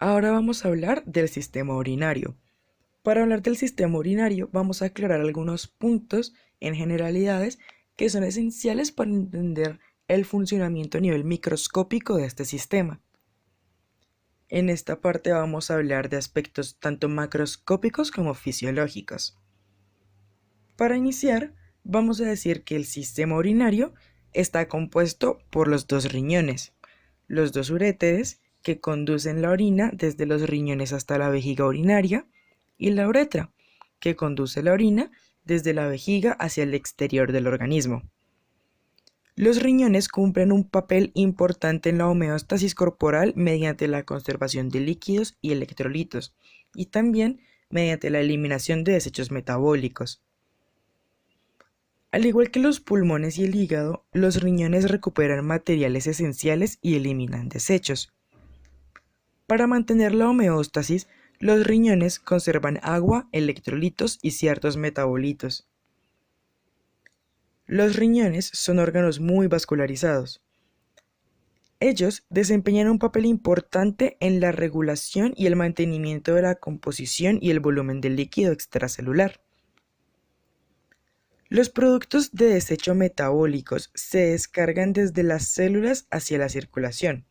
Ahora vamos a hablar del sistema urinario. Para hablar del sistema urinario vamos a aclarar algunos puntos en generalidades que son esenciales para entender el funcionamiento a nivel microscópico de este sistema. En esta parte vamos a hablar de aspectos tanto macroscópicos como fisiológicos. Para iniciar, vamos a decir que el sistema urinario está compuesto por los dos riñones, los dos uréteres que conducen la orina desde los riñones hasta la vejiga urinaria, y la uretra, que conduce la orina desde la vejiga hacia el exterior del organismo. Los riñones cumplen un papel importante en la homeostasis corporal mediante la conservación de líquidos y electrolitos, y también mediante la eliminación de desechos metabólicos. Al igual que los pulmones y el hígado, los riñones recuperan materiales esenciales y eliminan desechos. Para mantener la homeostasis, los riñones conservan agua, electrolitos y ciertos metabolitos. Los riñones son órganos muy vascularizados. Ellos desempeñan un papel importante en la regulación y el mantenimiento de la composición y el volumen del líquido extracelular. Los productos de desecho metabólicos se descargan desde las células hacia la circulación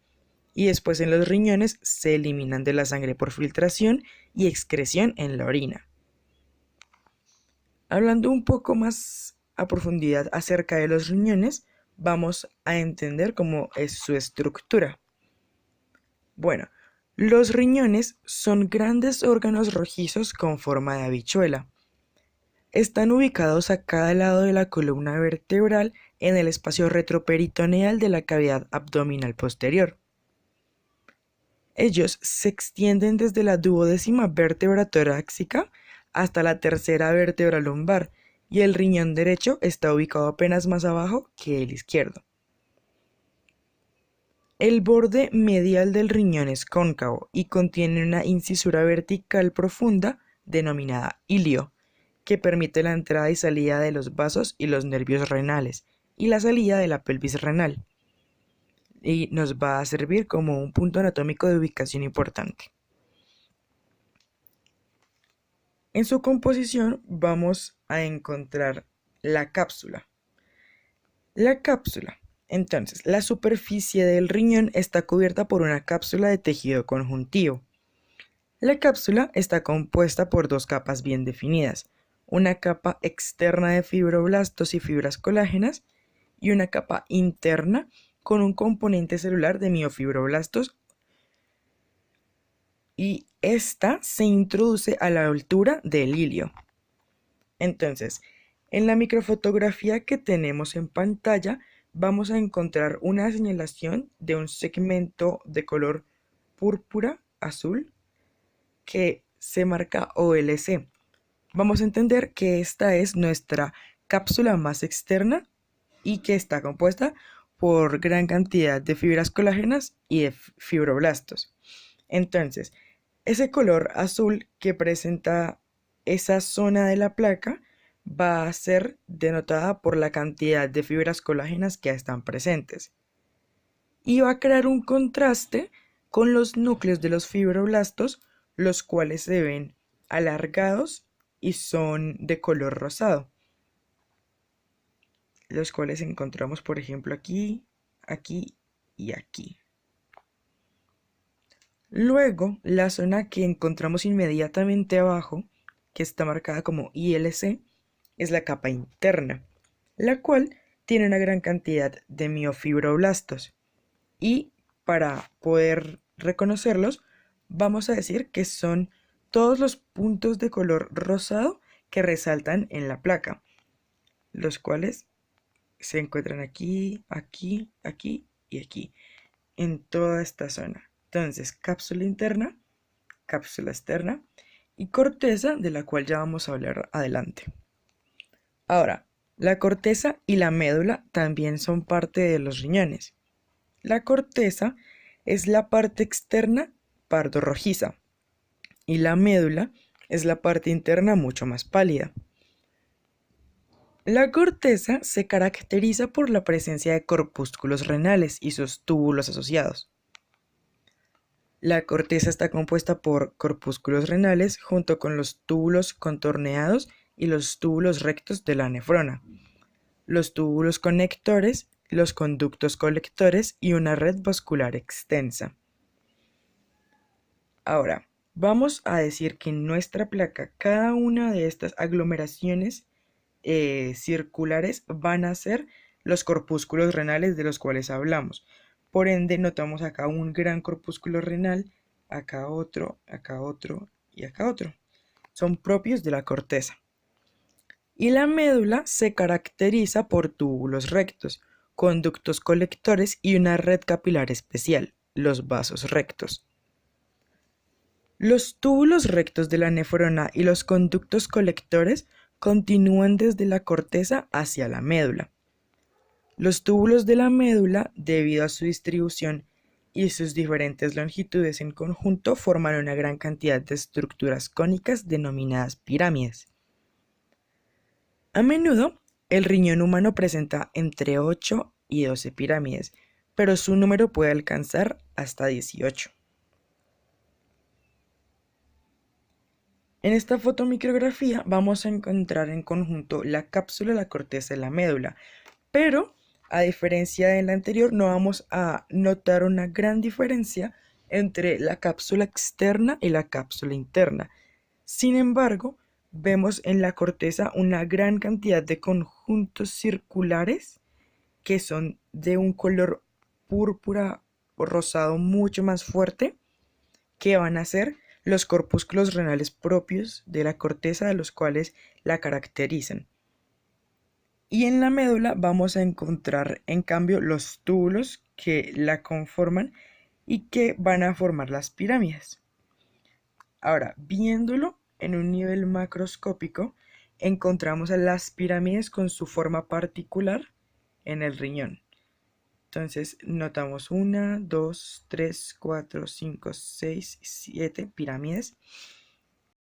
y después en los riñones se eliminan de la sangre por filtración y excreción en la orina. Hablando un poco más a profundidad acerca de los riñones, vamos a entender cómo es su estructura. Bueno, los riñones son grandes órganos rojizos con forma de habichuela. Están ubicados a cada lado de la columna vertebral en el espacio retroperitoneal de la cavidad abdominal posterior. Ellos se extienden desde la duodécima vértebra torácica hasta la tercera vértebra lumbar y el riñón derecho está ubicado apenas más abajo que el izquierdo. El borde medial del riñón es cóncavo y contiene una incisura vertical profunda denominada ilio, que permite la entrada y salida de los vasos y los nervios renales y la salida de la pelvis renal y nos va a servir como un punto anatómico de ubicación importante. En su composición vamos a encontrar la cápsula. La cápsula. Entonces, la superficie del riñón está cubierta por una cápsula de tejido conjuntivo. La cápsula está compuesta por dos capas bien definidas, una capa externa de fibroblastos y fibras colágenas y una capa interna con un componente celular de miofibroblastos y esta se introduce a la altura del hilio. Entonces, en la microfotografía que tenemos en pantalla vamos a encontrar una señalación de un segmento de color púrpura azul que se marca OLC. Vamos a entender que esta es nuestra cápsula más externa y que está compuesta por gran cantidad de fibras colágenas y de fibroblastos. Entonces, ese color azul que presenta esa zona de la placa va a ser denotada por la cantidad de fibras colágenas que están presentes. Y va a crear un contraste con los núcleos de los fibroblastos, los cuales se ven alargados y son de color rosado los cuales encontramos por ejemplo aquí, aquí y aquí. Luego, la zona que encontramos inmediatamente abajo, que está marcada como ILC, es la capa interna, la cual tiene una gran cantidad de miofibroblastos. Y para poder reconocerlos, vamos a decir que son todos los puntos de color rosado que resaltan en la placa, los cuales se encuentran aquí, aquí, aquí y aquí, en toda esta zona. Entonces, cápsula interna, cápsula externa y corteza, de la cual ya vamos a hablar adelante. Ahora, la corteza y la médula también son parte de los riñones. La corteza es la parte externa pardo rojiza y la médula es la parte interna mucho más pálida. La corteza se caracteriza por la presencia de corpúsculos renales y sus túbulos asociados. La corteza está compuesta por corpúsculos renales junto con los túbulos contorneados y los túbulos rectos de la nefrona, los túbulos conectores, los conductos colectores y una red vascular extensa. Ahora, vamos a decir que en nuestra placa cada una de estas aglomeraciones eh, circulares van a ser los corpúsculos renales de los cuales hablamos. Por ende, notamos acá un gran corpúsculo renal, acá otro, acá otro y acá otro. Son propios de la corteza. Y la médula se caracteriza por túbulos rectos, conductos colectores y una red capilar especial, los vasos rectos. Los túbulos rectos de la nefrona y los conductos colectores continúan desde la corteza hacia la médula. Los túbulos de la médula, debido a su distribución y sus diferentes longitudes en conjunto, forman una gran cantidad de estructuras cónicas denominadas pirámides. A menudo, el riñón humano presenta entre 8 y 12 pirámides, pero su número puede alcanzar hasta 18. En esta fotomicrografía vamos a encontrar en conjunto la cápsula, la corteza y la médula, pero a diferencia de la anterior, no vamos a notar una gran diferencia entre la cápsula externa y la cápsula interna. Sin embargo, vemos en la corteza una gran cantidad de conjuntos circulares que son de un color púrpura o rosado mucho más fuerte que van a ser los corpúsculos renales propios de la corteza de los cuales la caracterizan. Y en la médula vamos a encontrar en cambio los túbulos que la conforman y que van a formar las pirámides. Ahora, viéndolo en un nivel macroscópico, encontramos a las pirámides con su forma particular en el riñón. Entonces notamos una, dos, tres, cuatro, cinco, seis, siete pirámides